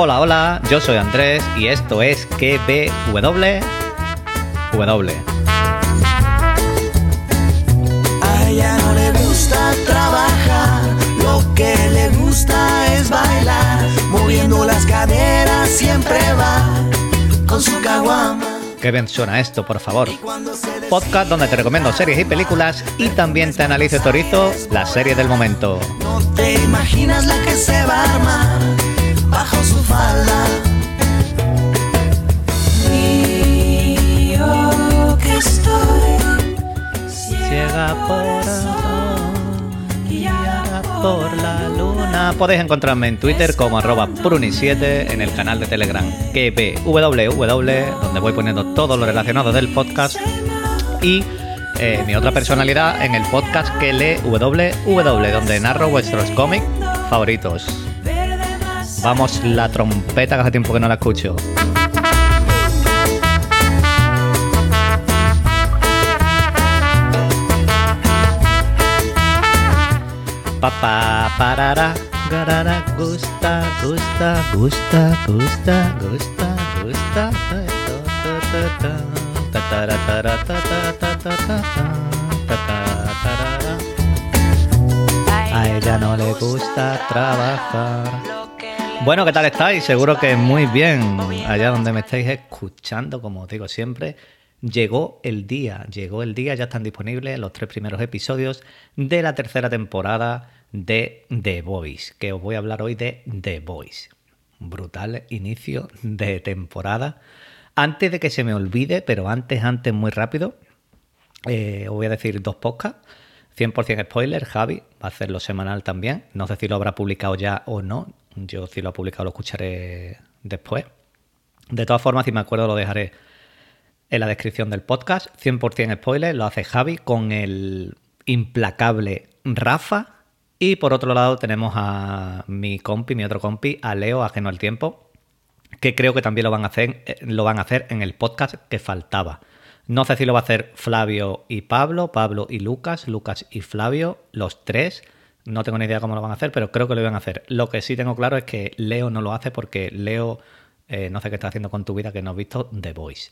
Hola, hola, yo soy Andrés y esto es KBW. W. A ella no le gusta trabajar, lo que le gusta es bailar, moviendo las caderas siempre va con su caguama. Qué bien suena esto, por favor. Podcast donde te recomiendo series y películas y también te analizo y torizo la serie del momento. No te imaginas la que se va a armar bajo su falda. Y que estoy Ciega por guiada por la luna. Podéis encontrarme en Twitter como arroba pruni7, en el canal de Telegram KPWW, donde voy poniendo todo lo relacionado del podcast. Y eh, mi otra personalidad en el podcast que lee WW, donde narro vuestros cómics favoritos. Vamos, la trompeta, que hace tiempo que no la escucho. Papá, parara, garara, gusta, gusta, gusta, gusta, gusta, gusta. A ella no le gusta trabajar. Bueno, ¿qué tal estáis? Seguro que muy bien. Allá donde me estáis escuchando, como os digo siempre, llegó el día. Llegó el día, ya están disponibles los tres primeros episodios de la tercera temporada de The Voice, que os voy a hablar hoy de The Voice. Brutal inicio de temporada. Antes de que se me olvide, pero antes, antes, muy rápido, eh, os voy a decir dos podcasts. 100% spoiler, Javi va a hacerlo semanal también. No sé si lo habrá publicado ya o no. Yo si lo ha publicado lo escucharé después. De todas formas, si me acuerdo lo dejaré en la descripción del podcast. 100% spoiler, lo hace Javi con el implacable Rafa. Y por otro lado tenemos a mi compi, mi otro compi, a Leo, ajeno al tiempo, que creo que también lo van a hacer, eh, lo van a hacer en el podcast que faltaba. No sé si lo va a hacer Flavio y Pablo, Pablo y Lucas, Lucas y Flavio, los tres. No tengo ni idea cómo lo van a hacer, pero creo que lo van a hacer. Lo que sí tengo claro es que Leo no lo hace porque Leo, eh, no sé qué está haciendo con tu vida, que no has visto The Voice.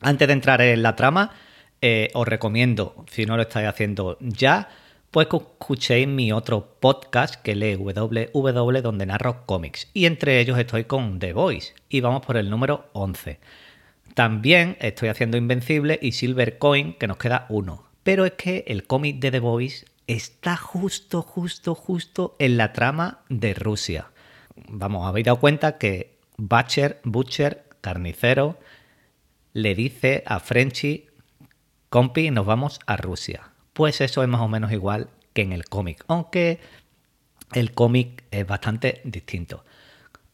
Antes de entrar en la trama, eh, os recomiendo, si no lo estáis haciendo ya, pues que escuchéis mi otro podcast que lee WW, donde narro cómics. Y entre ellos estoy con The Voice. Y vamos por el número 11. También estoy haciendo Invencible y Silver Coin, que nos queda uno. Pero es que el cómic de The Voice está justo, justo, justo en la trama de Rusia. Vamos, habéis dado cuenta que Butcher, Butcher, carnicero, le dice a Frenchy, compi, nos vamos a Rusia. Pues eso es más o menos igual que en el cómic, aunque el cómic es bastante distinto.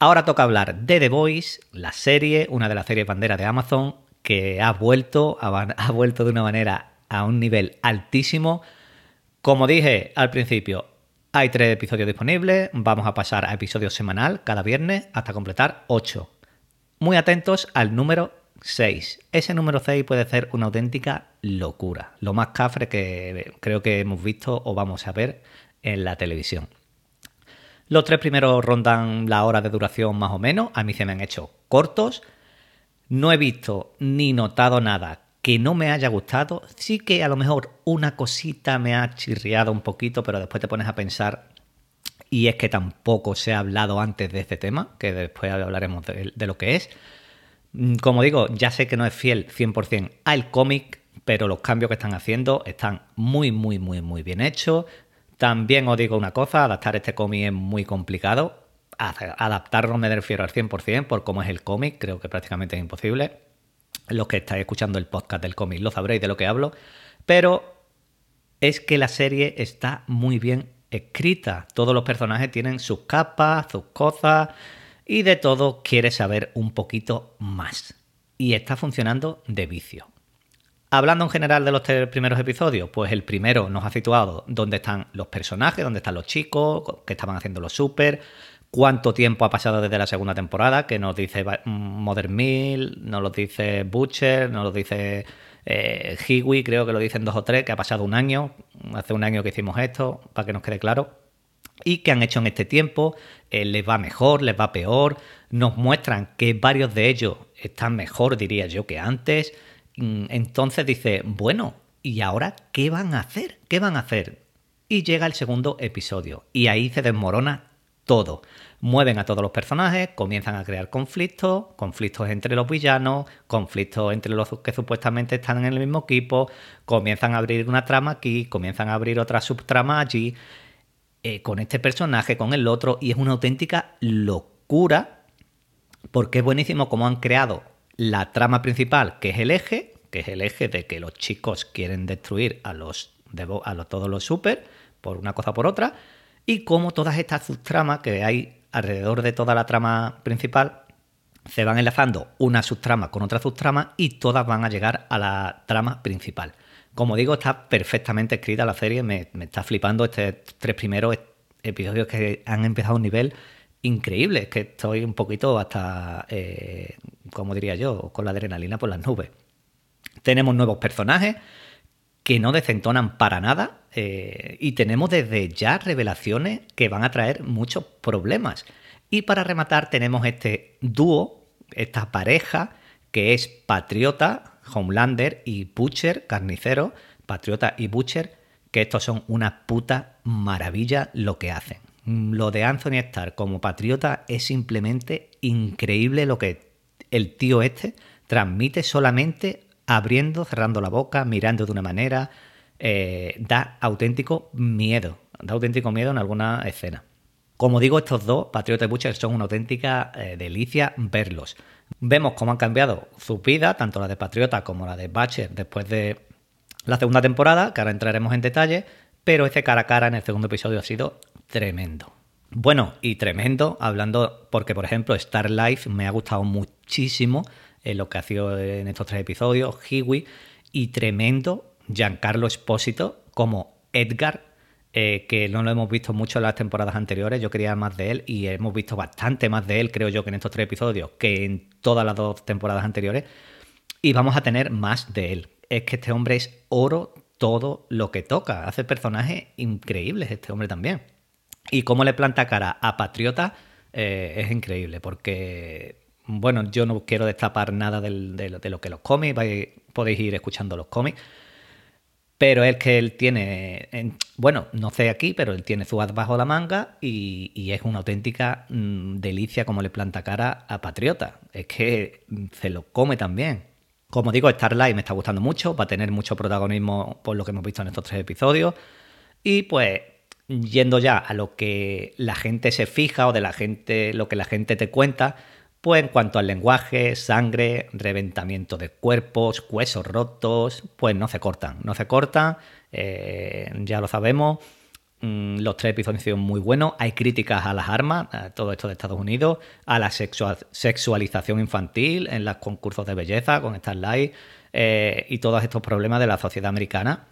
Ahora toca hablar de The Voice, la serie, una de las series bandera de Amazon, que ha vuelto, ha vuelto de una manera a un nivel altísimo. Como dije al principio, hay tres episodios disponibles, vamos a pasar a episodio semanal cada viernes hasta completar ocho. Muy atentos al número 6. Ese número 6 puede ser una auténtica locura, lo más cafre que creo que hemos visto o vamos a ver en la televisión. Los tres primeros rondan la hora de duración más o menos, a mí se me han hecho cortos, no he visto ni notado nada que no me haya gustado, sí que a lo mejor una cosita me ha chirriado un poquito, pero después te pones a pensar y es que tampoco se ha hablado antes de este tema, que después hablaremos de, de lo que es. Mm, como digo, ya sé que no es fiel 100% al cómic, pero los cambios que están haciendo están muy, muy, muy, muy bien hechos. También os digo una cosa, adaptar este cómic es muy complicado. Adaptarlo me refiero al 100% por cómo es el cómic, creo que prácticamente es imposible. Los que estáis escuchando el podcast del cómic lo sabréis de lo que hablo, pero es que la serie está muy bien escrita. Todos los personajes tienen sus capas, sus cosas, y de todo quiere saber un poquito más. Y está funcionando de vicio. Hablando en general de los tres primeros episodios, pues el primero nos ha situado dónde están los personajes, dónde están los chicos, qué estaban haciendo los super, cuánto tiempo ha pasado desde la segunda temporada, que nos dice Modern Mill, nos lo dice Butcher, nos lo dice eh, creo que lo dicen dos o tres, que ha pasado un año, hace un año que hicimos esto, para que nos quede claro. y qué han hecho en este tiempo, eh, les va mejor, les va peor, nos muestran que varios de ellos están mejor, diría yo, que antes. Mm, entonces dice, bueno, ¿y ahora qué van a hacer? ¿Qué van a hacer? Y llega el segundo episodio y ahí se desmorona todo. Mueven a todos los personajes, comienzan a crear conflictos, conflictos entre los villanos, conflictos entre los que supuestamente están en el mismo equipo, comienzan a abrir una trama aquí, comienzan a abrir otra subtrama allí, eh, con este personaje, con el otro, y es una auténtica locura, porque es buenísimo cómo han creado la trama principal, que es el eje, que es el eje de que los chicos quieren destruir a los, a los todos los super, por una cosa o por otra, y cómo todas estas subtramas que hay alrededor de toda la trama principal se van enlazando una subtrama con otra subtrama y todas van a llegar a la trama principal. Como digo, está perfectamente escrita la serie, me, está flipando estos tres primeros episodios que han empezado a un nivel increíble, que estoy un poquito hasta, eh, como diría yo, con la adrenalina por las nubes. Tenemos nuevos personajes que no desentonan para nada eh, y tenemos desde ya revelaciones que van a traer muchos problemas. Y para rematar tenemos este dúo, esta pareja que es Patriota, Homelander y Butcher, Carnicero, Patriota y Butcher, que estos son una puta maravilla lo que hacen. Lo de Anthony Starr como Patriota es simplemente increíble lo que el tío este transmite solamente abriendo, cerrando la boca, mirando de una manera, eh, da auténtico miedo, da auténtico miedo en alguna escena. Como digo, estos dos, Patriota y Butcher, son una auténtica eh, delicia verlos. Vemos cómo han cambiado su vida, tanto la de Patriota como la de Butcher, después de la segunda temporada, que ahora entraremos en detalle, pero ese cara a cara en el segundo episodio ha sido tremendo. Bueno, y tremendo, hablando, porque por ejemplo Star Life me ha gustado muchísimo en lo que ha sido en estos tres episodios, Hiwi, y tremendo Giancarlo Espósito como Edgar, eh, que no lo hemos visto mucho en las temporadas anteriores, yo quería más de él y hemos visto bastante más de él, creo yo, que en estos tres episodios, que en todas las dos temporadas anteriores, y vamos a tener más de él. Es que este hombre es oro todo lo que toca, hace personajes increíbles este hombre también. Y cómo le planta cara a Patriota eh, es increíble, porque bueno, yo no quiero destapar nada de, lo que los cómics, podéis ir escuchando los cómics, pero es que él tiene, bueno, no sé aquí, pero él tiene su as bajo la manga y, es una auténtica mm, delicia como le planta cara a Patriota. Es que se lo come también. Como digo, Starlight me está gustando mucho, va a tener mucho protagonismo por lo que hemos visto en estos tres episodios. Y pues, yendo ya a lo que la gente se fija o de la gente, lo que la gente te cuenta, pues en cuanto al lenguaje, sangre, reventamiento de cuerpos, huesos rotos, pues no se cortan, no se cortan, eh, ya lo sabemos. Mm, los tres episodios han sido muy buenos. Hay críticas a las armas, a todo esto de Estados Unidos, a la sexualización infantil en los concursos de belleza con Starlight eh, y todos estos problemas de la sociedad americana.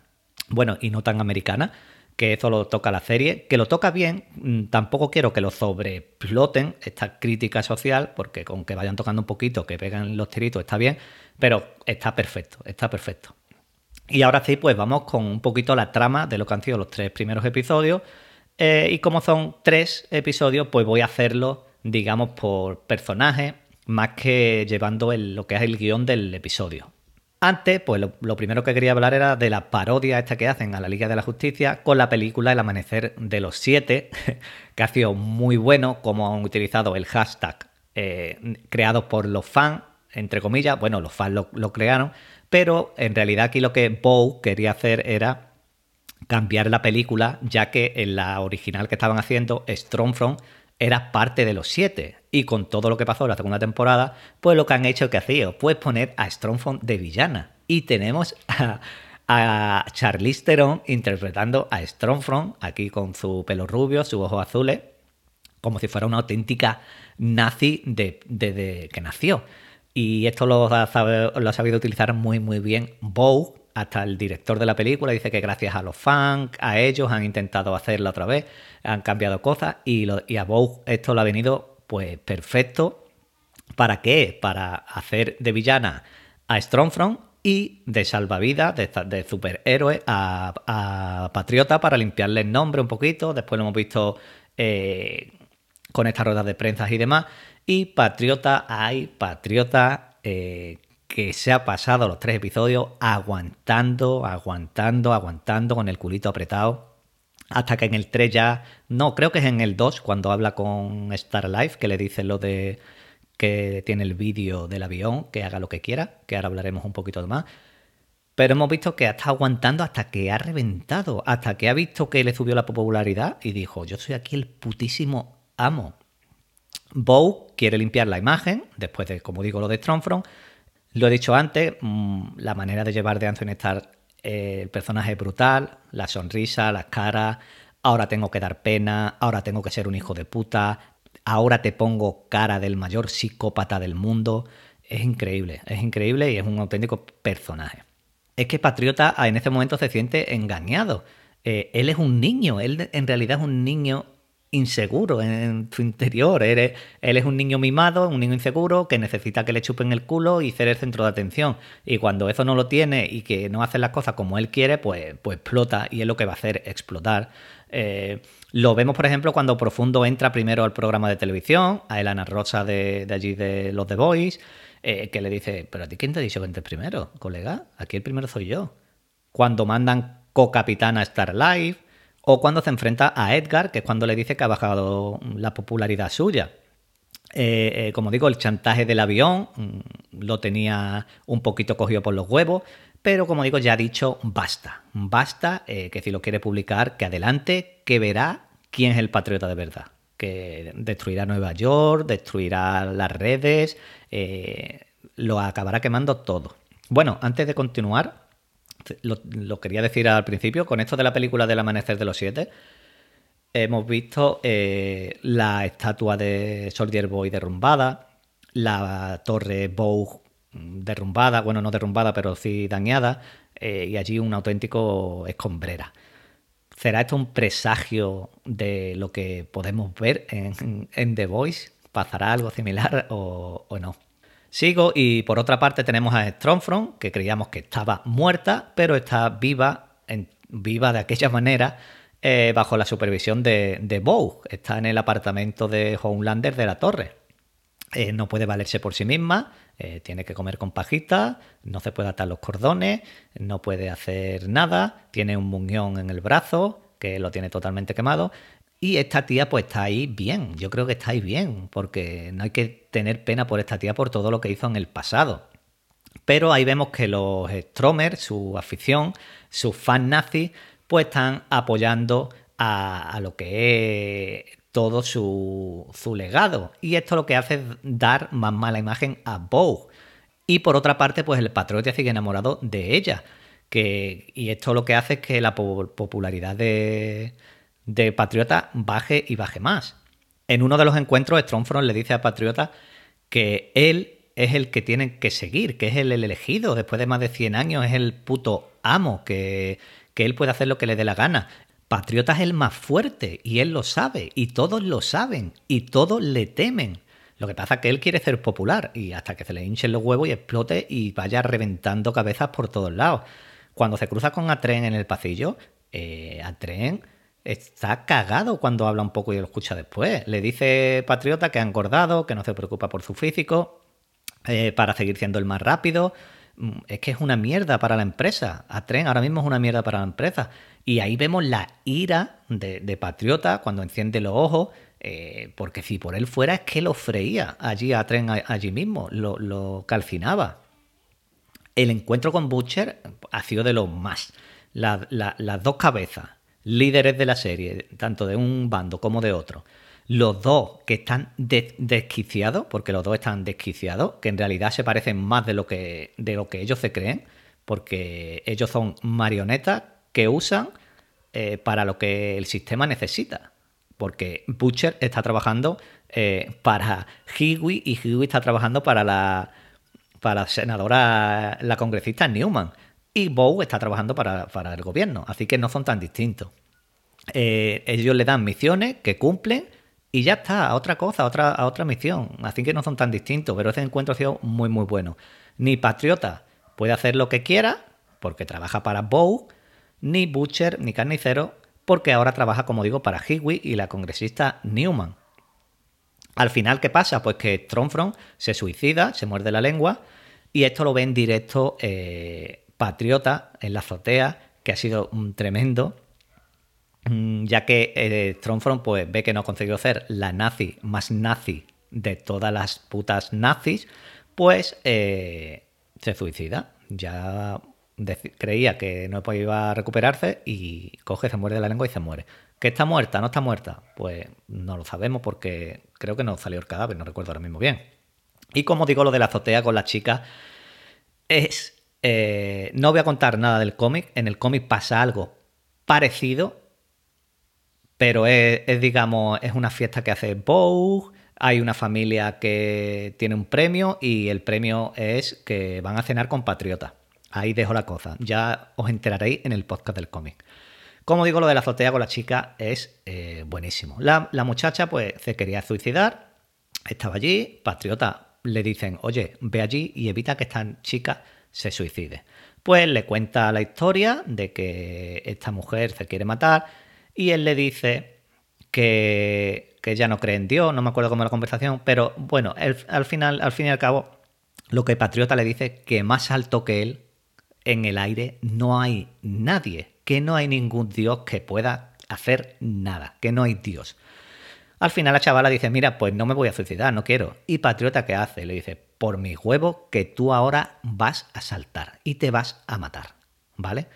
Bueno, y no tan americana que eso lo toca la serie, que lo toca bien, mm, tampoco quiero que lo sobreploten esta crítica social, porque con que vayan tocando un poquito, que pegan los tiritos, está bien, pero está perfecto, está perfecto. Y ahora sí, pues vamos con un poquito la trama de lo que han sido los tres primeros episodios. Eh, y como son tres episodios, pues voy a hacerlo, digamos, por personaje, más que llevando lo que es el guion del episodio. Antes, pues lo, primero que quería hablar era de la parodia esta que hacen a la Liga de la Justicia con la película El Amanecer de los Siete, que ha sido muy bueno, como han utilizado el hashtag eh, creado por los fans, entre comillas, bueno, los fans lo, crearon, pero en realidad aquí lo que Bow quería hacer era cambiar la película, ya que en la original que estaban haciendo, Strongfront era parte de los siete. Y con todo lo que pasó en la segunda temporada, pues lo que han hecho que hacía, pues poner a Strongfront de villana. Y tenemos a, a Charlize Theron interpretando a Strongfront, aquí con su pelo rubio, sus ojos azules, como si fuera una auténtica nazi de, que nació. Y esto lo ha, lo ha sabido utilizar muy, muy bien Bow, hasta el director de la película dice que gracias a los fans, a ellos han intentado hacerla otra vez, han cambiado cosas y, a Vogue esto le ha venido pues perfecto. ¿Para qué? Para hacer de villana a Strongfront y de salvavidas, de, de superhéroe a, Patriota para limpiarle el nombre un poquito. Después lo hemos visto eh, con estas ruedas de prensa y demás. Y Patriota, hay Patriota eh, que se ha pasado los tres episodios aguantando, aguantando, aguantando con el culito apretado. Hasta que en el 3 ya, no, creo que es en el 2 cuando habla con Star Life, que le dice lo de que tiene el vídeo del avión, que haga lo que quiera, que ahora hablaremos un poquito más. Pero hemos visto que ha estado aguantando hasta que ha reventado, hasta que ha visto que le subió la popularidad y dijo, yo soy aquí el putísimo amo. Bow quiere limpiar la imagen, después de, como digo, lo de Strongfront. Lo he dicho antes, mm, la manera de llevar de Anthony Starr eh, el personaje es brutal, la sonrisa, las caras, ahora tengo que dar pena, ahora tengo que ser un hijo de puta, ahora te pongo cara del mayor psicópata del mundo. Es increíble, es increíble y es un auténtico personaje. Es que Patriota en ese momento se siente engañado. Eh, él es un niño, él en realidad es un niño inseguro en su interior. Él es, un niño mimado, un niño inseguro que necesita que le chupen el culo y ser el centro de atención. Y cuando eso no lo tiene y que no hace las cosas como él quiere, pues, pues explota y es lo que va a hacer, explotar. Eh, lo vemos, por ejemplo, cuando Profundo entra primero al programa de televisión, a Elana Rosa de, allí de los The Boys, eh, que le dice, pero a ti quién te ha dicho que entres primero, colega, aquí el primero soy yo. Cuando mandan co-capitana a Star Live, o cuando se enfrenta a Edgar, que es cuando le dice que ha bajado la popularidad suya. Eh, eh, como digo, el chantaje del avión mm, lo tenía un poquito cogido por los huevos, pero como digo, ya ha dicho basta, basta, eh, que si lo quiere publicar, que adelante, que verá quién es el patriota de verdad, que destruirá Nueva York, destruirá las redes, lo acabará quemando todo. Bueno, antes de continuar, lo, quería decir al principio, con esto de la película del amanecer de los siete, hemos visto eh, la estatua de Soldier Boy derrumbada, la torre Bow derrumbada, bueno, no derrumbada, pero sí dañada, eh, y allí un auténtico escombrera. ¿Será esto un presagio de lo que podemos ver en, The Voice? ¿Pasará algo similar o no? Sigo y por otra parte tenemos a Strongfront, que creíamos que estaba muerta, pero está viva, viva de aquella manera, eh, bajo la supervisión de, de Bow. Está en el apartamento de Homelander de la torre. Eh, no puede valerse por sí misma, eh, tiene que comer con pajitas, no se puede atar los cordones, no puede hacer nada, tiene un muñón en el brazo que lo tiene totalmente quemado y esta tía pues está ahí bien, yo creo que está ahí bien, porque no hay que tener pena por esta tía por todo lo que hizo en el pasado. Pero ahí vemos que los Stromers, su afición, sus fans nazis, pues están apoyando a, lo que es todo su, su, legado. Y esto lo que hace es dar más mala imagen a Bow. Y por otra parte, pues el patriota sigue enamorado de ella. Que, y esto lo que hace es que la popularidad de, de Patriota baje y baje más. En uno de los encuentros, Strongfront le dice a Patriota que él es el que tienen que seguir, que es el, elegido después de más de 100 años, es el puto amo, que, que él puede hacer lo que le dé la gana. Patriota es el más fuerte y él lo sabe y todos lo saben y todos le temen. Lo que pasa es que él quiere ser popular y hasta que se le hinchen los huevos y explote y vaya reventando cabezas por todos lados. Cuando se cruza con Atren en el pasillo, eh, Atren está cagado cuando habla un poco y lo escucha después. Le dice Patriota que ha engordado, que no se preocupa por su físico, eh, para seguir siendo el más rápido. Mm, es que es una mierda para la empresa. A tren ahora mismo es una mierda para la empresa. Y ahí vemos la ira de, Patriota cuando enciende los ojos, eh, porque si por él fuera es que lo freía allí a tren allí mismo, lo, calcinaba. El encuentro con Butcher ha sido de los más. las dos cabezas, líderes de la serie, tanto de un bando como de otro, los dos que están desquiciados, porque los dos están desquiciados, que en realidad se parecen más de lo que, de lo que ellos se creen, porque ellos son marionetas que usan eh, para lo que el sistema necesita. Porque Butcher está trabajando eh, para Hiwi y Hiwi está trabajando para la, para la senadora, la congresista Newman y Bow está trabajando para, el gobierno, así que no son tan distintos. Eh, ellos le dan misiones que cumplen y ya está, a otra cosa, a otra, otra misión. Así que no son tan distintos, pero ese encuentro ha sido muy, muy bueno. Ni Patriota puede hacer lo que quiera, porque trabaja para Bow, ni Butcher, ni Carnicero porque ahora trabaja, como digo, para Higui y la congresista Newman. Al final, ¿qué pasa? Pues que Tronfront se suicida, se muerde la lengua, y esto lo ve en directo eh, Patriota en la azotea, que ha sido un tremendo, mm, ya que eh, pues, ve que no ha conseguido ser la nazi más nazi de todas las putas nazis, pues eh, se suicida. Ya creía que no iba a recuperarse y coge, se muerde la lengua y se muere. ¿Que está muerta? ¿No está muerta? Pues no lo sabemos porque creo que no salió el cadáver, no recuerdo ahora mismo bien. Y como digo, lo de la azotea con la chica es... Eh, no voy a contar nada del cómic. En el cómic pasa algo parecido, pero es, digamos, es una fiesta que hace Vogue. Hay una familia que tiene un premio y el premio es que van a cenar con Patriota. Ahí dejo la cosa. Ya os enteraréis en el podcast del cómic. Como digo, lo de la azotea con la chica es eh, buenísimo. La, muchacha pues se quería suicidar, estaba allí, Patriota le dicen, oye, ve allí y evita que esta chica se suicide. Pues le cuenta la historia de que esta mujer se quiere matar y él le dice que, que ya no cree en Dios, no me acuerdo cómo la conversación, pero bueno, al final, al fin y al cabo, lo que Patriota le dice que más alto que él en el aire no hay nadie, que no hay ningún dios que pueda hacer nada, que no hay dios. Al final la chavala dice, mira, pues no me voy a suicidar, no quiero. Y Patriota, ¿qué hace? Le dice, por mi huevo que tú ahora vas a saltar y te vas a matar, ¿vale?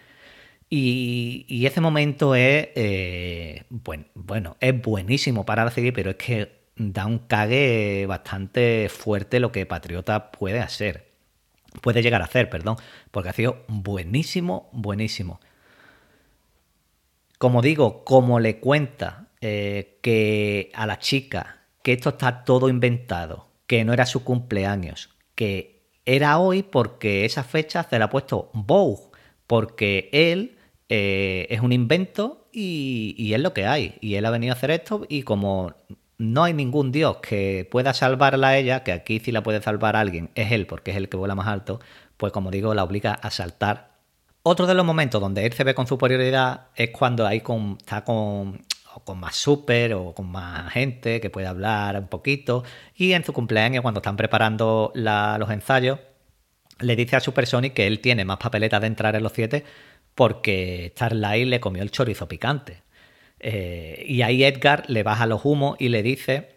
Y, ese momento es, eh, bueno, bueno, es buenísimo para la serie, pero es que da un cague bastante fuerte lo que Patriota puede hacer puede llegar a hacer, perdón, porque ha sido buenísimo, buenísimo. Como digo, como le cuenta eh, que a la chica que esto está todo inventado, que no era su cumpleaños, que era hoy porque esa fecha se la ha puesto Vogue, porque él eh, es un invento y, es lo que hay. Y él ha venido a hacer esto y como no hay ningún dios que pueda salvarla a ella, que aquí sí la puede salvar alguien, es él, porque es el que vuela más alto, pues como digo, la obliga a saltar. Otro de los momentos donde él se ve con superioridad es cuando ahí con, está con, con más super o con más gente que puede hablar un poquito. Y en su cumpleaños, cuando están preparando los ensayos, le dice a Super Sonic que él tiene más papeletas de entrar en los siete porque Starlight le comió el chorizo picante. Eh, y ahí Edgar le baja los humos y le dice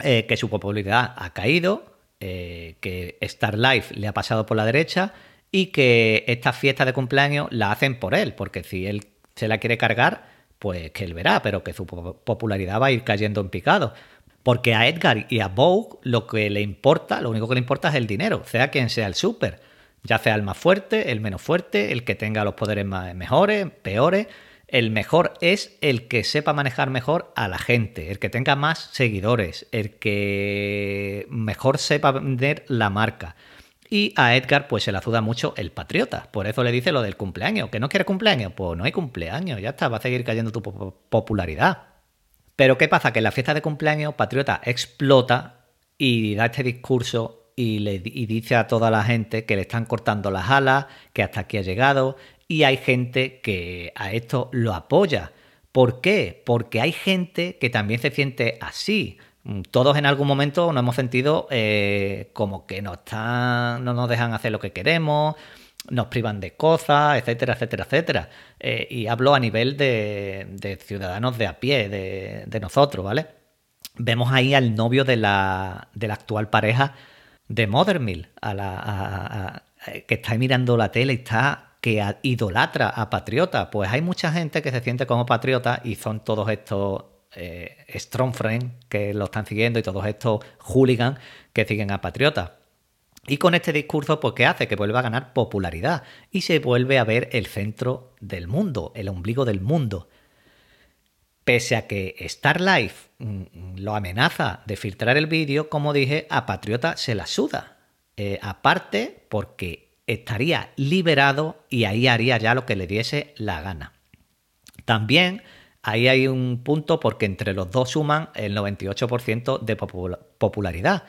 eh, que su popularidad ha caído, eh, que Star Life le ha pasado por la derecha y que esta fiesta de cumpleaños la hacen por él, porque si él se la quiere cargar, pues que él verá, pero que su popularidad va a ir cayendo en picado. Porque a Edgar y a Vogue lo que le importa, lo único que le importa es el dinero, sea quien sea el súper, ya sea el más fuerte, el menos fuerte, el que tenga los poderes más, mejores, peores, el mejor es el que sepa manejar mejor a la gente, el que tenga más seguidores, el que mejor sepa vender la marca. Y a Edgar pues se le azuda mucho el patriota. Por eso le dice lo del cumpleaños. ¿Que no quiere cumpleaños? Pues no hay cumpleaños, ya está, va a seguir cayendo tu popularidad. Pero ¿qué pasa? Que en la fiesta de cumpleaños Patriota explota y da este discurso y, le, y dice a toda la gente que le están cortando las alas, que hasta aquí ha llegado y hay gente que a esto lo apoya. ¿Por qué? Porque hay gente que también se siente así. Mm, todos en algún momento nos hemos sentido eh, como que no, están, no nos dejan hacer lo que queremos, nos privan de cosas, etcétera, etcétera, etcétera. Eh, y hablo a nivel de, ciudadanos de a pie, de, nosotros, ¿vale? Vemos ahí al novio de la, de la actual pareja de Mothermill, a la, que está mirando la tele y está que idolatra a patriota. Pues hay mucha gente que se siente como patriota y son todos estos eh, strong friends que lo están siguiendo y todos estos hooligans que siguen a patriota. Y con este discurso, pues, ¿qué hace? Que vuelve a ganar popularidad y se vuelve a ver el centro del mundo, el ombligo del mundo. Pese a que Star Life mm, lo amenaza de filtrar el vídeo, como dije, a Patriota se la suda. Eh, aparte, porque estaría liberado y ahí haría ya lo que le diese la gana. También ahí hay un punto porque entre los dos suman el 98% de popularidad.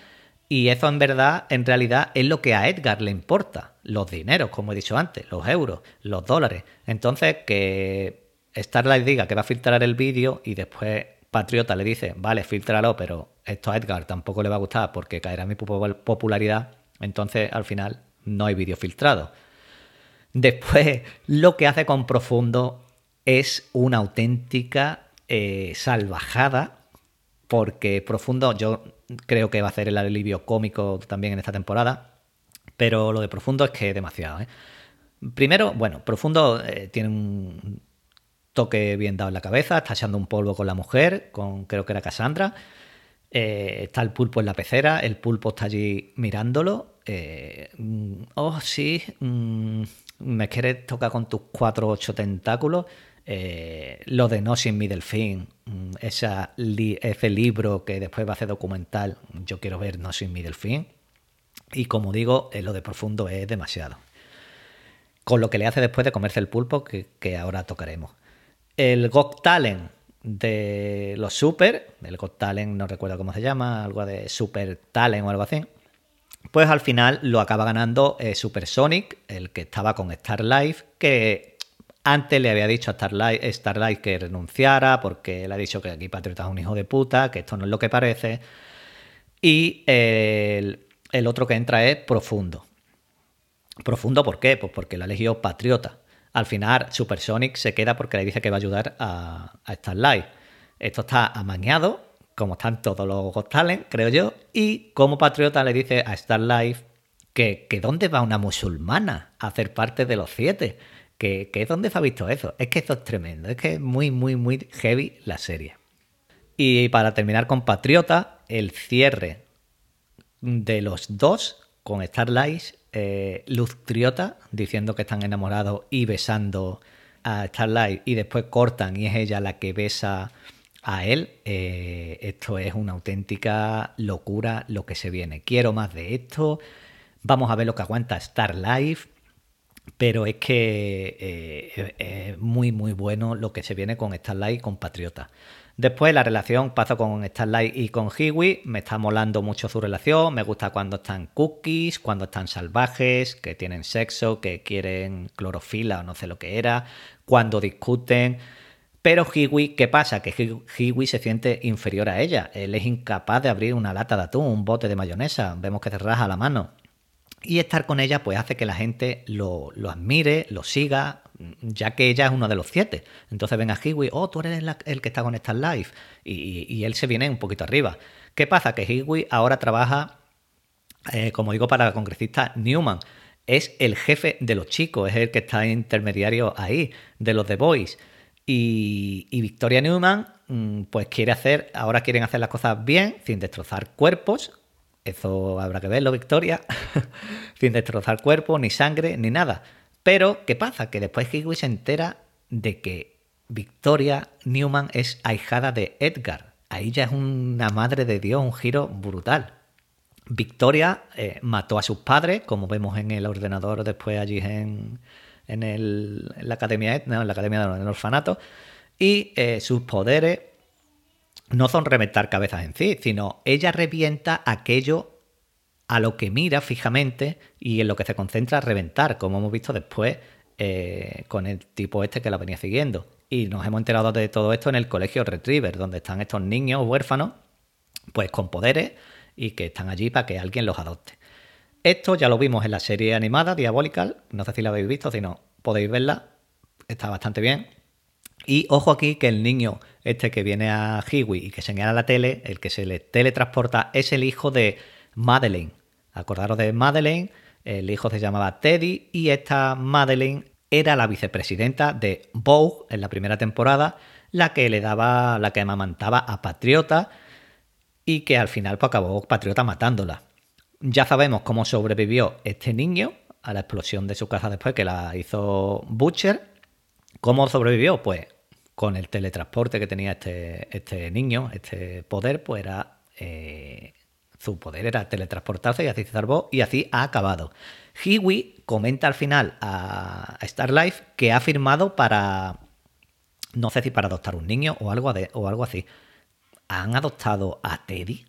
Y eso en verdad, en realidad, es lo que a Edgar le importa. Los dineros, como he dicho antes, los euros, los dólares. Entonces, que Starlight diga que va a filtrar el vídeo y después Patriota le dice, vale, filtralo, pero esto a Edgar tampoco le va a gustar porque caerá mi popularidad, entonces al final no hay vídeo filtrado. Después, lo que hace con Profundo es una auténtica eh, salvajada, porque Profundo yo creo que va a ser el alivio cómico también en esta temporada, pero lo de Profundo es que es demasiado. ¿eh? Primero, bueno, Profundo eh, tiene un toque bien dado en la cabeza, está echando un polvo con la mujer, con creo que era Cassandra. Está el pulpo en la pecera, el pulpo está allí mirándolo. Mm, oh, sí, mm, me quieres tocar con tus cuatro o ocho tentáculos. Eh, lo de No sin mi delfín, mm, ese libro que después va a hacer documental, yo quiero ver No sin mi delfín. Y como digo, lo de profundo es demasiado. Con lo que le hace después de comerse el pulpo, que, ahora tocaremos. El Got Talent de los Super, el Got Talent no recuerdo cómo se llama, algo de Super Talent o algo así, pues al final lo acaba ganando eh, Super Sonic, el que estaba con Star Life, que antes le había dicho a Starlight, que renunciara porque le ha dicho que aquí Patriota es un hijo de puta, que esto no es lo que parece. Y el, el otro que entra es Profundo. ¿Profundo por qué? Pues porque lo ha elegido Patriota. Al final, Supersonic se queda porque le dice que va a ayudar a, a Starlight. Esto está amañado, como están todos los Ghost creo yo, y como Patriota le dice a Starlight que, que dónde va una musulmana a hacer parte de los siete. Que, que dónde se ha visto eso. Es que esto es tremendo, es que es muy, muy, muy heavy la serie. Y para terminar con Patriota, el cierre de los dos con Starlight eh, Luz Triota diciendo que están enamorados y besando a Starlight y después cortan y es ella la que besa a él. Eh, esto es una auténtica locura lo que se viene. Quiero más de esto. Vamos a ver lo que aguanta Starlight. Pero es que eh, es muy, muy bueno lo que se viene con Starlight y con Patriota. Después la relación paso con Starlight y con Hiwi. Me está molando mucho su relación. Me gusta cuando están cookies, cuando están salvajes, que tienen sexo, que quieren clorofila o no sé lo que era, cuando discuten. Pero Hiwi, ¿qué pasa? Que Hiwi se siente inferior a ella. Él es incapaz de abrir una lata de atún, un bote de mayonesa. Vemos que se raja la mano. Y estar con ella pues hace que la gente lo, lo admire, lo siga, ya que ella es uno de los siete. Entonces ven a Hiwi, oh, tú eres el que está con Star Life. Y, él se viene un poquito arriba. ¿Qué pasa? Que Hiwi ahora trabaja, eh, como digo, para la congresista Newman. Es el jefe de los chicos, es el que está intermediario ahí, de los The Boys. Y, y Victoria Newman, mm, pues quiere hacer, ahora quieren hacer las cosas bien, sin destrozar cuerpos. Eso habrá que verlo, Victoria. sin destrozar cuerpos, ni sangre, ni nada pero, ¿qué pasa? Que después Kiwi se entera de que Victoria Newman es ahijada de Edgar. Ahí ya es una madre de Dios, un giro brutal. Victoria eh, mató a sus padres, como vemos en el ordenador después allí en, la academia, no, en la academia del orfanato, y eh, sus poderes no son reventar cabezas en sí, sino ella revienta aquello a lo que mira fijamente y en lo que se concentra a reventar, como hemos visto después eh, con el tipo este que la venía siguiendo. Y nos hemos enterado de todo esto en el colegio Retriever, donde están estos niños huérfanos, pues con poderes y que están allí para que alguien los adopte. Esto ya lo vimos en la serie animada Diabolical, no sé si la habéis visto, si no podéis verla, está bastante bien. Y ojo aquí que el niño este que viene a Hiwi y que señala la tele, el que se le teletransporta, es el hijo de Madeleine, Acordaros de Madeleine, el hijo se llamaba Teddy y esta Madeleine era la vicepresidenta de Vogue en la primera temporada, la que le daba, la que amamantaba a Patriota y que al final pues, acabó Patriota matándola. Ya sabemos cómo sobrevivió este niño a la explosión de su casa después que la hizo Butcher. ¿Cómo sobrevivió? Pues con el teletransporte que tenía este, este niño, este poder, pues era eh, su poder era teletransportarse y así se salvó y así ha acabado. Hiwi comenta al final a Star Life que ha firmado para, no sé si para adoptar un niño o algo, o algo así. ¿Han adoptado a Teddy?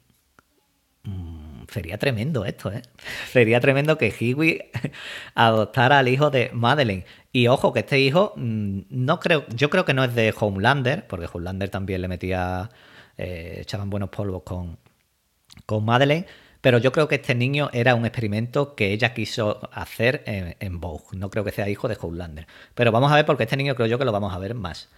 Mm, sería tremendo esto, ¿eh? Sería tremendo que Hiwi adoptara al hijo de Madeleine. Y ojo, que este hijo, mm, no creo, yo creo que no es de Homelander, porque Homelander también le metía, eh, echaban buenos polvos con, con Madeleine. Pero yo creo que este niño era un experimento que ella quiso hacer en, en Vogue. No creo que sea hijo de Homelander. Pero vamos a ver, porque este niño creo yo que lo vamos a ver más.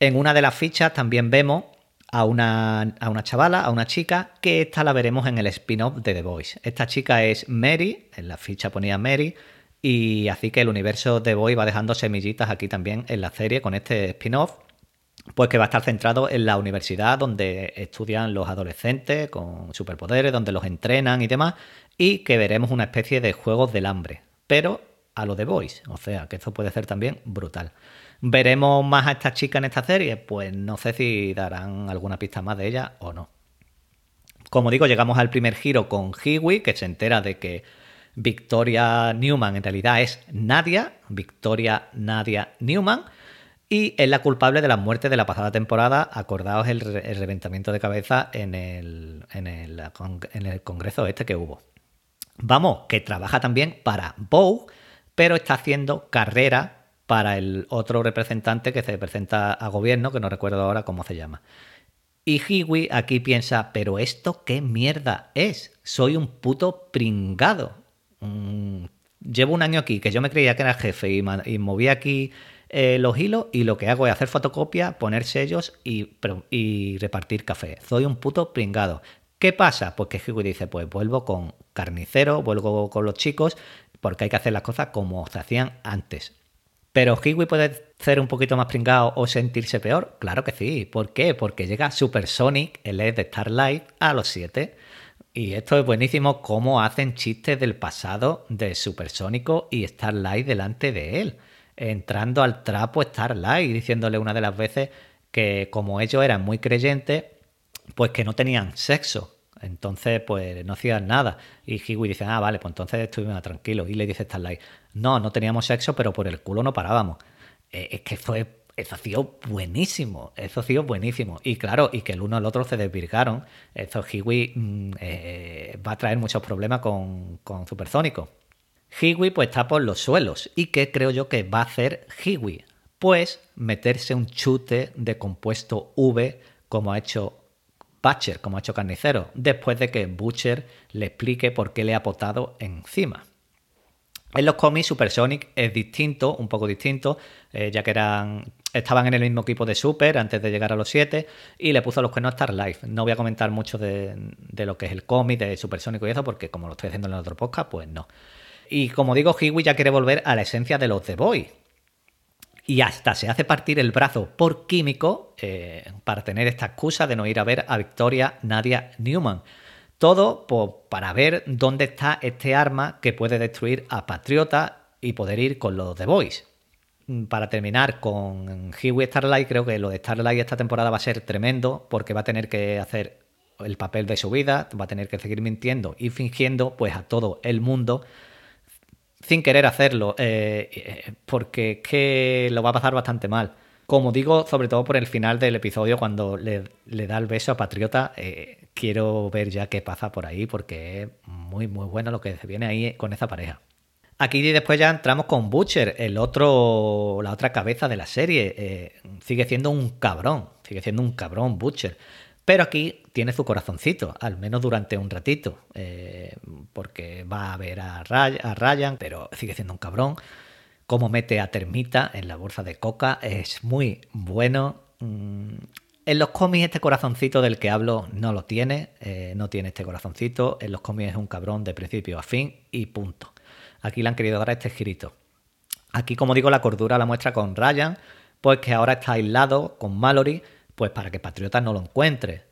En una de las fichas también vemos a una, a una chavala, a una chica, que esta la veremos en el spin-off de The Voice. Esta chica es Mary, en la ficha ponía Mary, y así que el universo de The Voice va dejando semillitas aquí también en la serie con este spin-off, pues que va a estar centrado en la universidad donde estudian los adolescentes con superpoderes, donde los entrenan y demás, y que veremos una especie de juegos del hambre, pero a lo de Voice, o sea que esto puede ser también brutal. ¿Veremos más a esta chica en esta serie? Pues no sé si darán alguna pista más de ella o no. Como digo, llegamos al primer giro con Hiwi, que se entera de que Victoria Newman en realidad es Nadia, Victoria Nadia Newman, y es la culpable de la muerte de la pasada temporada. Acordaos el, reventamiento de cabeza en el, congreso este que hubo. Vamos, que trabaja también para Bow, pero está haciendo carrera para el otro representante que se presenta a gobierno, que no recuerdo ahora cómo se llama. Y Hiwi aquí piensa, pero esto qué mierda es, soy un puto pringado. Mm, llevo un año aquí, que yo me creía que era jefe y, y movía aquí eh, los hilos y lo que hago es hacer fotocopia, poner sellos y, y repartir café. Soy un puto pringado. ¿Qué pasa? Pues que Hiwi dice, pues vuelvo con carnicero, vuelvo con los chicos, porque hay que hacer las cosas como se hacían antes. Pero Hiwi puede ser un poquito más pringado o sentirse peor. Claro que sí. ¿Por qué? Porque llega Supersonic, el es de Starlight, a los 7. Y esto es buenísimo cómo hacen chistes del pasado de Supersónico y Starlight delante de él. Entrando al trapo Starlight y diciéndole una de las veces que como ellos eran muy creyentes, pues que no tenían sexo. Entonces, pues no hacían nada. Y Hiwi dice, ah, vale, pues entonces estuvimos tranquilos. Y le dice Starlight, no, no teníamos sexo, pero por el culo no parábamos. Eh, es que fue, eso ha sido buenísimo, eso ha sido buenísimo. Y claro, y que el uno al otro se desvirgaron. Eso Hiwi mm, eh, va a traer muchos problemas con, con Supersónico. Hiwi pues está por los suelos. ¿Y qué creo yo que va a hacer Hiwi? Pues meterse un chute de compuesto V como ha hecho Butcher, como ha hecho Carnicero, después de que Butcher le explique por qué le ha potado encima. En los cómics, Supersonic es distinto, un poco distinto, eh, ya que eran estaban en el mismo equipo de Super antes de llegar a los 7 y le puso los cuernos a Star Life. No voy a comentar mucho de, lo que es el cómic de Supersónico y eso, porque como lo estoy haciendo en el otro podcast, pues no. Y como digo, Hiwi ya quiere volver a la esencia de los The Boy. Y hasta se hace partir el brazo por químico eh, para tener esta excusa de no ir a ver a Victoria Nadia Newman. Todo para ver dónde está este arma que puede destruir a Patriota y poder ir con los The Boys. Mm, para terminar con Huey Starlight, creo que lo de Starlight esta temporada va a ser tremendo porque va a tener que hacer el papel de su vida, va a tener que seguir mintiendo y fingiendo pues a todo el mundo sin querer hacerlo, eh, eh, porque es que lo va a pasar bastante mal. Como digo, sobre todo por el final del episodio, cuando le, da el beso a Patriota, eh, quiero ver ya qué pasa por ahí, porque es muy, muy bueno lo que se viene ahí con esa pareja. Aquí después ya entramos con Butcher, el otro, la otra cabeza de la serie. Sigue siendo un cabrón, sigue siendo un cabrón Butcher. Pero aquí tiene su corazoncito, al menos durante un ratito, eh, porque va a ver a, Ryan, pero sigue siendo un cabrón cómo mete a Termita en la bolsa de coca es muy bueno. Mm, en los cómics este corazoncito del que hablo no lo tiene, eh, no tiene este corazoncito. En los cómics es un cabrón de principio a fin y punto. Aquí le han querido dar este girito. Aquí, como digo, la cordura la muestra con Ryan, pues que ahora está aislado con Mallory, pues para que Patriota no lo encuentre.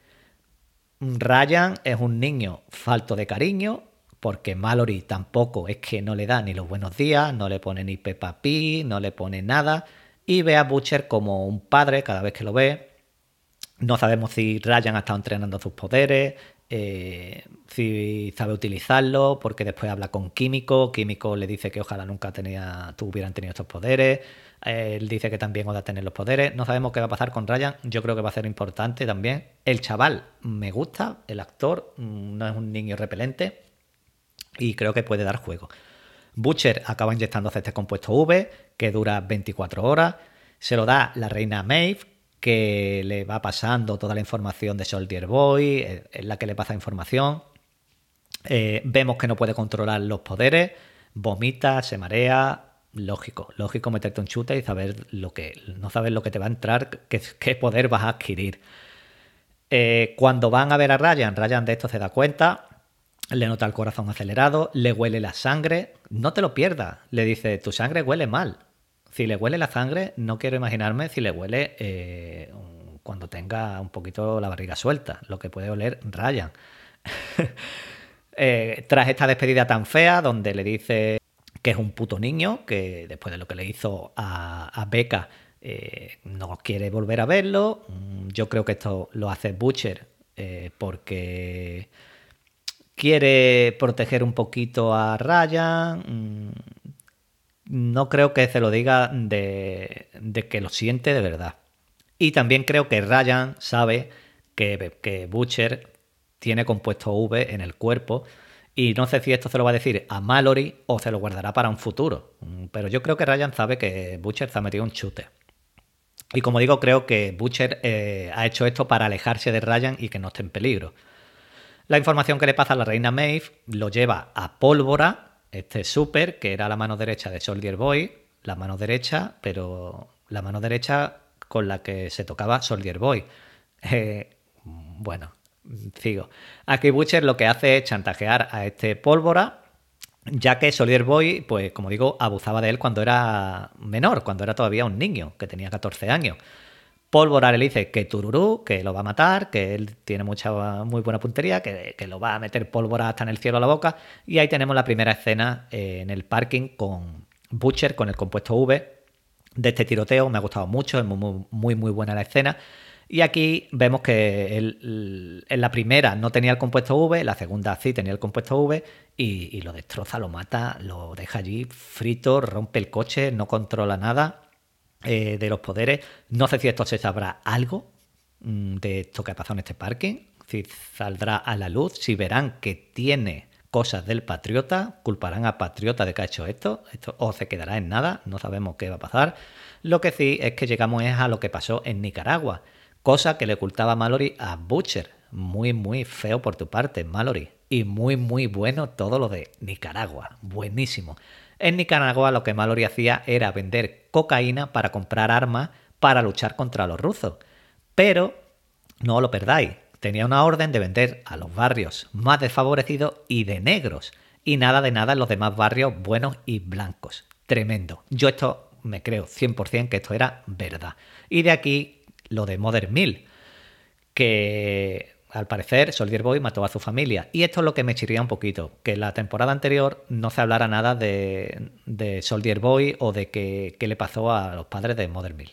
Ryan es un niño falto de cariño, porque Mallory tampoco es que no le da ni los buenos días, no le pone ni Peppa Pig, no le pone nada, y ve a Butcher como un padre cada vez que lo ve. No sabemos si Ryan ha estado entrenando sus poderes, eh, si sabe utilizarlo, porque después habla con Químico, Químico le dice que ojalá nunca tenía, tuvieran tenido estos poderes, él dice que también Oda tener los poderes, no sabemos qué va a pasar con Ryan, yo creo que va a ser importante también. El chaval me gusta, el actor mm, no es un niño repelente y creo que puede dar juego. Butcher acaba inyectándose este compuesto V que dura 24 horas, se lo da la reina Maeve, que le va pasando toda la información de Soldier Boy, eh, es la que le pasa información. Eh, vemos que no puede controlar los poderes, vomita, se marea. Lógico, lógico meterte un chute y saber lo que. no saber lo que te va a entrar, qué, poder vas a adquirir. Eh, cuando van a ver a Ryan, Ryan de esto se da cuenta, le nota el corazón acelerado, le huele la sangre. No te lo pierdas, le dice, tu sangre huele mal. Si le huele la sangre, no quiero imaginarme si le huele eh, cuando tenga un poquito la barriga suelta, lo que puede oler Ryan. Eh, tras esta despedida tan fea, donde le dice que es un puto niño, que después de lo que le hizo a, Becca, eh, no quiere volver a verlo. Mm, yo creo que esto lo hace Butcher porque quiere proteger un poquito a Ryan. Mm, no creo que se lo diga de, que lo siente de verdad. Y también creo que Ryan sabe que, que Butcher tiene compuesto V en el cuerpo. Y no sé si esto se lo va a decir a Mallory o se lo guardará para un futuro. Pero yo creo que Ryan sabe que Butcher se ha metido un chute. Y como digo, creo que Butcher eh, ha hecho esto para alejarse de Ryan y que no esté en peligro. La información que le pasa a la reina Maeve lo lleva a Pólvora, este Super, que era la mano derecha de Soldier Boy, la mano derecha, pero la mano derecha con la que se tocaba Soldier Boy. Eh, bueno, sigo. Aquí Butcher lo que hace es chantajear a este pólvora, ya que Soldier Boy, pues como digo, abusaba de él cuando era menor, cuando era todavía un niño, que tenía 14 años. Pólvora le dice que Tururú, que lo va a matar, que él tiene mucha, muy buena puntería, que, lo va a meter pólvora hasta en el cielo a la boca. Y ahí tenemos la primera escena eh, en el parking con Butcher, con el compuesto V de este tiroteo. Me ha gustado mucho, es muy, muy, muy buena la escena. Y aquí vemos que en la primera no tenía el compuesto V, la segunda sí tenía el compuesto V y, lo destroza, lo mata, lo deja allí frito, rompe el coche, no controla nada. Eh, de los poderes. No sé si esto se sabrá algo mm, de esto que ha pasado en este parking, si saldrá a la luz, si verán que tiene cosas del patriota, culparán a patriota de que ha hecho esto, esto o se quedará en nada, no sabemos qué va a pasar. Lo que sí es que llegamos a lo que pasó en Nicaragua, cosa que le ocultaba Mallory a Butcher. Muy, muy feo por tu parte, Mallory. Y muy, muy bueno todo lo de Nicaragua. Buenísimo. En Nicaragua lo que Mallory hacía era vender cocaína para comprar armas para luchar contra los rusos. Pero no lo perdáis, tenía una orden de vender a los barrios más desfavorecidos y de negros, y nada de nada en los demás barrios buenos y blancos. Tremendo. Yo esto me creo 100% que esto era verdad. Y de aquí lo de Mother Mill, que al parecer, Soldier Boy mató a su familia. Y esto es lo que me chirría un poquito, que la temporada anterior no se hablara nada de, Soldier Boy o de qué le pasó a los padres de Mother Mill.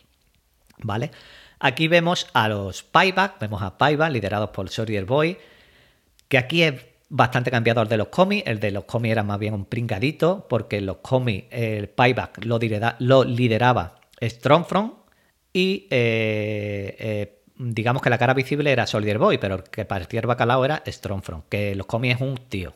¿Vale? Aquí vemos a los Payback, vemos a Payback liderados por Soldier Boy, que aquí es bastante cambiado al de los cómics. El de los cómics era más bien un pringadito, porque los cómics el Payback lo, lo lideraba Strongfront y eh, eh, digamos que la cara visible era Soldier Boy, pero el que parecía el bacalao era Strongfront, que los cómics es un tío.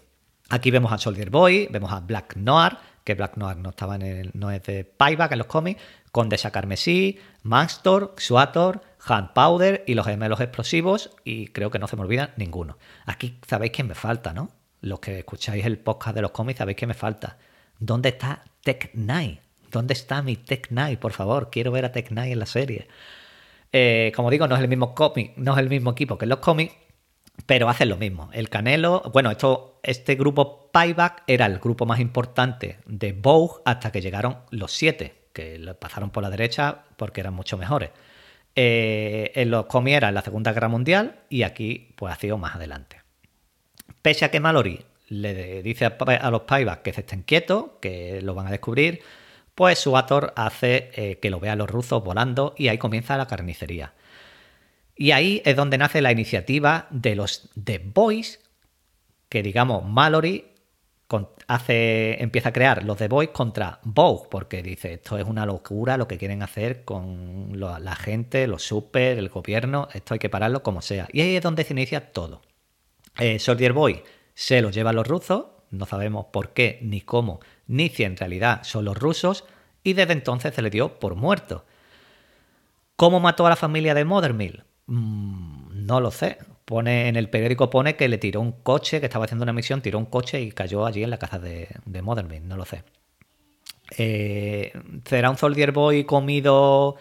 Aquí vemos a Soldier Boy, vemos a Black Noir, que Black Noir no estaba en el, no es de Payback en los cómics, con Desa Carmesí, Manstor, Xuator, Hand Powder y los gemelos explosivos, y creo que no se me olvida ninguno. Aquí sabéis que me falta, ¿no? Los que escucháis el podcast de los cómics sabéis que me falta. ¿Dónde está Tech Knight? ¿Dónde está mi Tech Knight? Por favor, quiero ver a Tech Knight en la serie. Eh, como digo, no es el mismo cómic, no es el mismo equipo que los cómics, pero hacen lo mismo. El Canelo, bueno, esto, este grupo Payback era el grupo más importante de Vogue hasta que llegaron los siete, que pasaron por la derecha porque eran mucho mejores. Eh, en los cómics era en la Segunda Guerra Mundial y aquí pues ha sido más adelante. Pese a que Mallory le dice a, los Payback que se estén quietos, que lo van a descubrir, pues su actor hace eh, que lo vean los rusos volando y ahí comienza la carnicería. Y ahí es donde nace la iniciativa de los The Boys, que digamos Mallory hace, empieza a crear los The Boys contra Vogue, porque dice, esto es una locura lo que quieren hacer con la gente, los super, el gobierno, esto hay que pararlo como sea. Y ahí es donde se inicia todo. Eh, Soldier Boy se lo llevan los rusos, no sabemos por qué, ni cómo, ni si en realidad son los rusos, y desde entonces se le dio por muerto. ¿Cómo mató a la familia de Mothermill? Mm, no lo sé. Pone, en el periódico pone que le tiró un coche, que estaba haciendo una misión, tiró un coche y cayó allí en la casa de, de no lo sé. Eh, ¿Será un Soldier Boy comido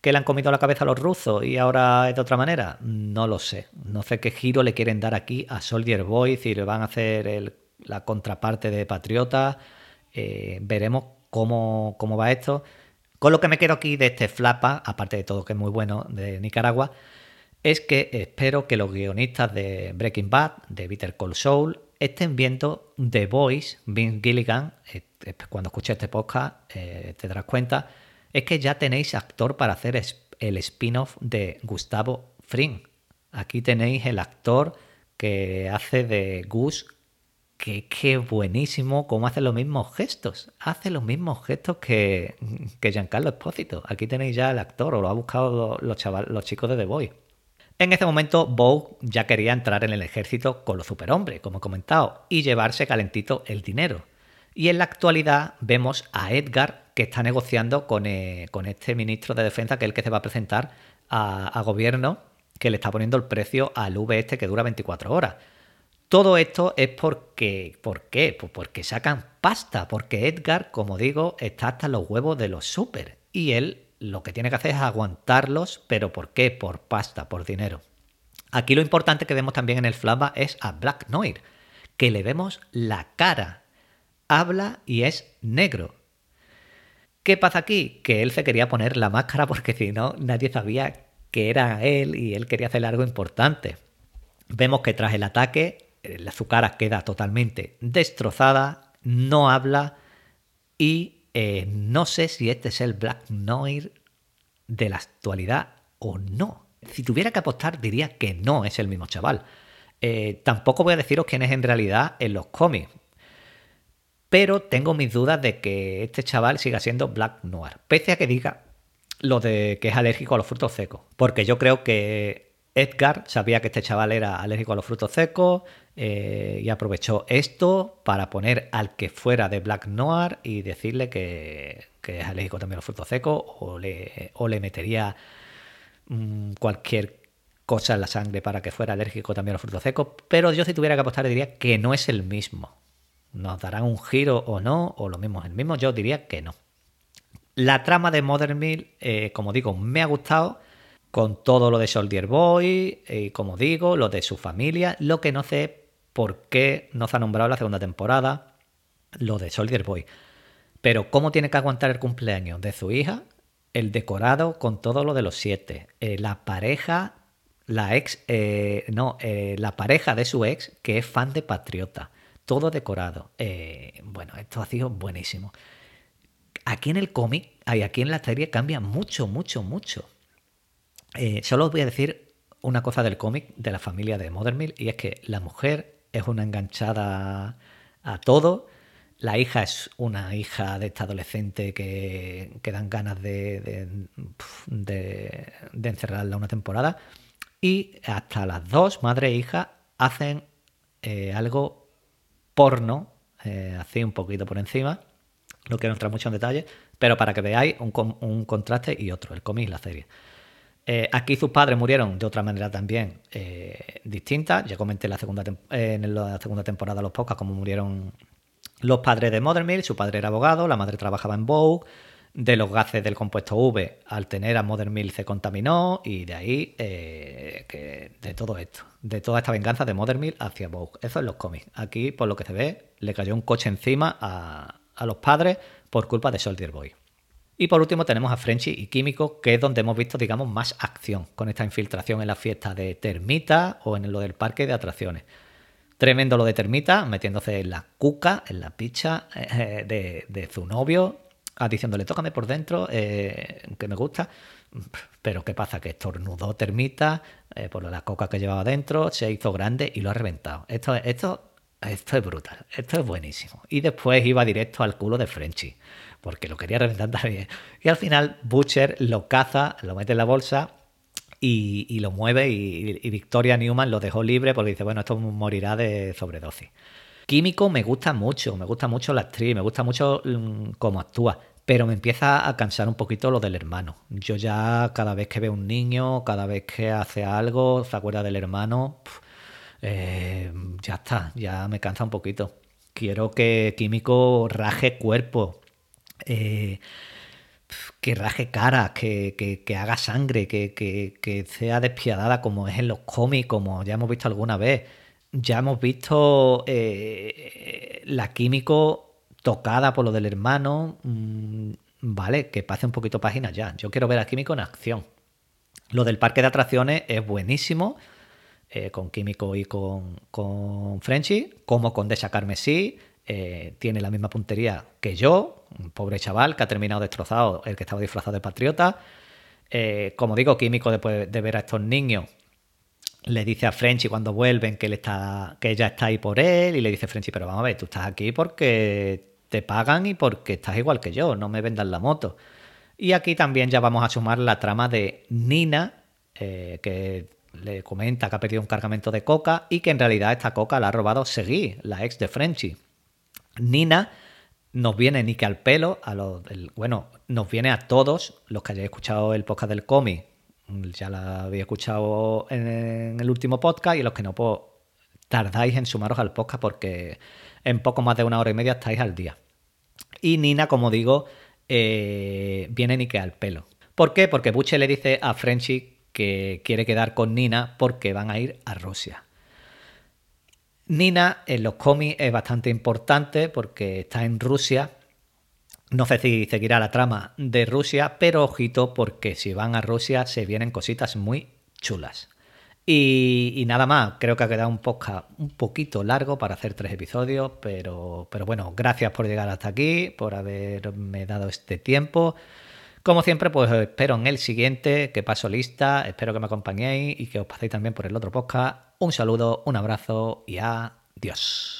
que le han comido la cabeza a los rusos y ahora es de otra manera? No lo sé. No sé qué giro le quieren dar aquí a Soldier Boy, si le van a hacer la contraparte de Patriota. Eh, veremos cómo, cómo va esto. Con lo que me quedo aquí de este flapa, aparte de todo que es muy bueno de Nicaragua, es que espero que los guionistas de Breaking Bad, de Bitter Cold Soul, estén viendo The Voice, Vince Gilligan, eh, cuando escuché este podcast eh, te darás cuenta, es que ya tenéis actor para hacer el spin-off de Gustavo Fring. Aquí tenéis el actor que hace de Gus que, buenísimo cómo hace los mismos gestos. Hace los mismos gestos que, que Giancarlo Espósito. Aquí tenéis ya el actor, o lo ha buscado los, los chicos de The Boy. En ese momento, Bow ya quería entrar en el ejército con los superhombres, como he comentado, y llevarse calentito el dinero. Y en la actualidad vemos a Edgar que está negociando con, eh, con este ministro de defensa, que es el que se va a presentar a, a gobierno, que le está poniendo el precio al V este que dura 24 horas. Todo esto es porque, ¿por qué? Pues porque sacan pasta, porque Edgar, como digo, está hasta los huevos de los super y él lo que tiene que hacer es aguantarlos, pero ¿por qué? Por pasta, por dinero. Aquí lo importante que vemos también en el flashback es a Black Noir, que le vemos la cara, habla y es negro. ¿Qué pasa aquí? Que él se quería poner la máscara porque si no nadie sabía que era él y él quería hacer algo importante. Vemos que tras el ataque su cara queda totalmente destrozada, no habla y eh, no sé si este es el Black Noir de la actualidad o no. Si tuviera que apostar diría que no es el mismo chaval. Eh, tampoco voy a deciros quién es en realidad en los cómics. Pero tengo mis dudas de que este chaval siga siendo Black Noir. Pese a que diga lo de que es alérgico a los frutos secos. Porque yo creo que Edgar sabía que este chaval era alérgico a los frutos secos, eh, y aprovechó esto para poner al que fuera de Black Noir y decirle que, es alérgico también a los frutos secos o le, o le metería mm, cualquier cosa en la sangre para que fuera alérgico también a los frutos secos. Pero yo si tuviera que apostar diría que no es el mismo. Nos darán un giro o no, o lo mismo es el mismo, yo diría que no. La trama de Modern Mill, eh, como digo, me ha gustado con todo lo de Soldier Boy, y como digo, lo de su familia. Lo que no sé por qué no se ha nombrado la segunda temporada, lo de Soldier Boy. Pero cómo tiene que aguantar el cumpleaños de su hija, el decorado con todo lo de los siete, eh, la pareja, la ex, eh, no, eh, la pareja de su ex que es fan de Patriota, todo decorado. bueno, esto ha sido buenísimo. Aquí en el cómic, y aquí en la serie cambia mucho, mucho, mucho. solo os voy a decir una cosa del cómic de la familia de Mothermill y es que la mujer es una enganchada a todo. La hija es una hija de esta adolescente que, que dan ganas de, de, encerrarla una temporada. Y hasta las dos, madre e hija, hacen eh, algo porno, eh, así un poquito por encima. No quiero entrar mucho en detalle, pero para que veáis un, un contraste y otro, el cómic y la serie. Eh, aquí sus padres murieron de otra manera también eh, distinta. Ya comenté en la segunda temporada los pocas como murieron los padres de Mothermill. Su padre era abogado, la madre trabajaba en Vogue. De los gases del compuesto V, al tener a Mothermill se contaminó y de ahí eh, que de todo esto, de toda esta venganza de Mothermill hacia Vogue. Eso es los cómics. Aquí, por lo que se ve, le cayó un coche encima a, a los padres por culpa de Soldier Boy. Y por último tenemos a Frenchy y Químico, que es donde hemos visto, digamos, más acción con esta infiltración en la fiesta de Termita o en lo del parque de atracciones. Tremendo lo de Termita, metiéndose en la cuca, en la picha eh, de, su novio, diciéndole, tócame por dentro, eh, que me gusta. Pero ¿qué pasa? Que estornudó termita eh, por la coca que llevaba dentro, se hizo grande y lo ha reventado. Esto, esto, esto es brutal, esto es buenísimo. Y después iba directo al culo de Frenchy, porque lo quería reventar también. Y al final Butcher lo caza, lo mete en la bolsa y, lo mueve y, y, Victoria Newman lo dejó libre porque dice, bueno, esto morirá de sobredosis. Químico me gusta mucho, me gusta mucho la actriz, me gusta mucho mm, cómo actúa, pero me empieza a cansar un poquito lo del hermano. Yo ya cada vez que veo un niño, cada vez que hace algo, se acuerda del hermano, eh, ya está, ya me cansa un poquito. Quiero que Químico raje cuerpo, eh, que raje cara, que, haga sangre, que, que, sea despiadada como es en los cómics, como ya hemos visto alguna vez. Ya hemos visto eh, la Químico tocada por lo del hermano, mm, vale, que pase un poquito páginas ya. Yo quiero ver a Químico en acción. Lo del parque de atracciones es buenísimo, eh, con Químico y con, con Frenchy, como con Desha Carmesí. Eh, tiene la misma puntería que yo, un pobre chaval que ha terminado destrozado, el que estaba disfrazado de patriota. Eh, como digo, Químico, después de ver a estos niños, le dice a Frenchy cuando vuelven que, él está, que ella está ahí por él y le dice Frenchy, pero vamos a ver, tú estás aquí porque te pagan y porque estás igual que yo, no me vendan la moto. Y aquí también ya vamos a sumar la trama de Nina, eh, que le comenta que ha perdido un cargamento de coca y que en realidad esta coca la ha robado Seguí, la ex de Frenchy. Nina nos viene ni que al pelo, a los, bueno, nos viene a todos los que hayáis escuchado el podcast del cómic, ya la había escuchado en, el último podcast y los que no, pues tardáis en sumaros al podcast porque en poco más de una hora y media estáis al día. Y Nina, como digo, eh, viene ni que al pelo. ¿Por qué? Porque Buche le dice a Frenchy que quiere quedar con Nina porque van a ir a Rusia. Nina en los cómics es bastante importante porque está en Rusia. No sé si seguirá la trama de Rusia, pero ojito porque si van a Rusia se vienen cositas muy chulas. Y, nada más, creo que ha quedado un podcast un poquito largo para hacer tres episodios, pero, pero bueno, gracias por llegar hasta aquí, por haberme dado este tiempo. Como siempre, pues espero en el siguiente, que paso lista, espero que me acompañéis y que os paséis también por el otro podcast. Un saludo, un abrazo y adiós.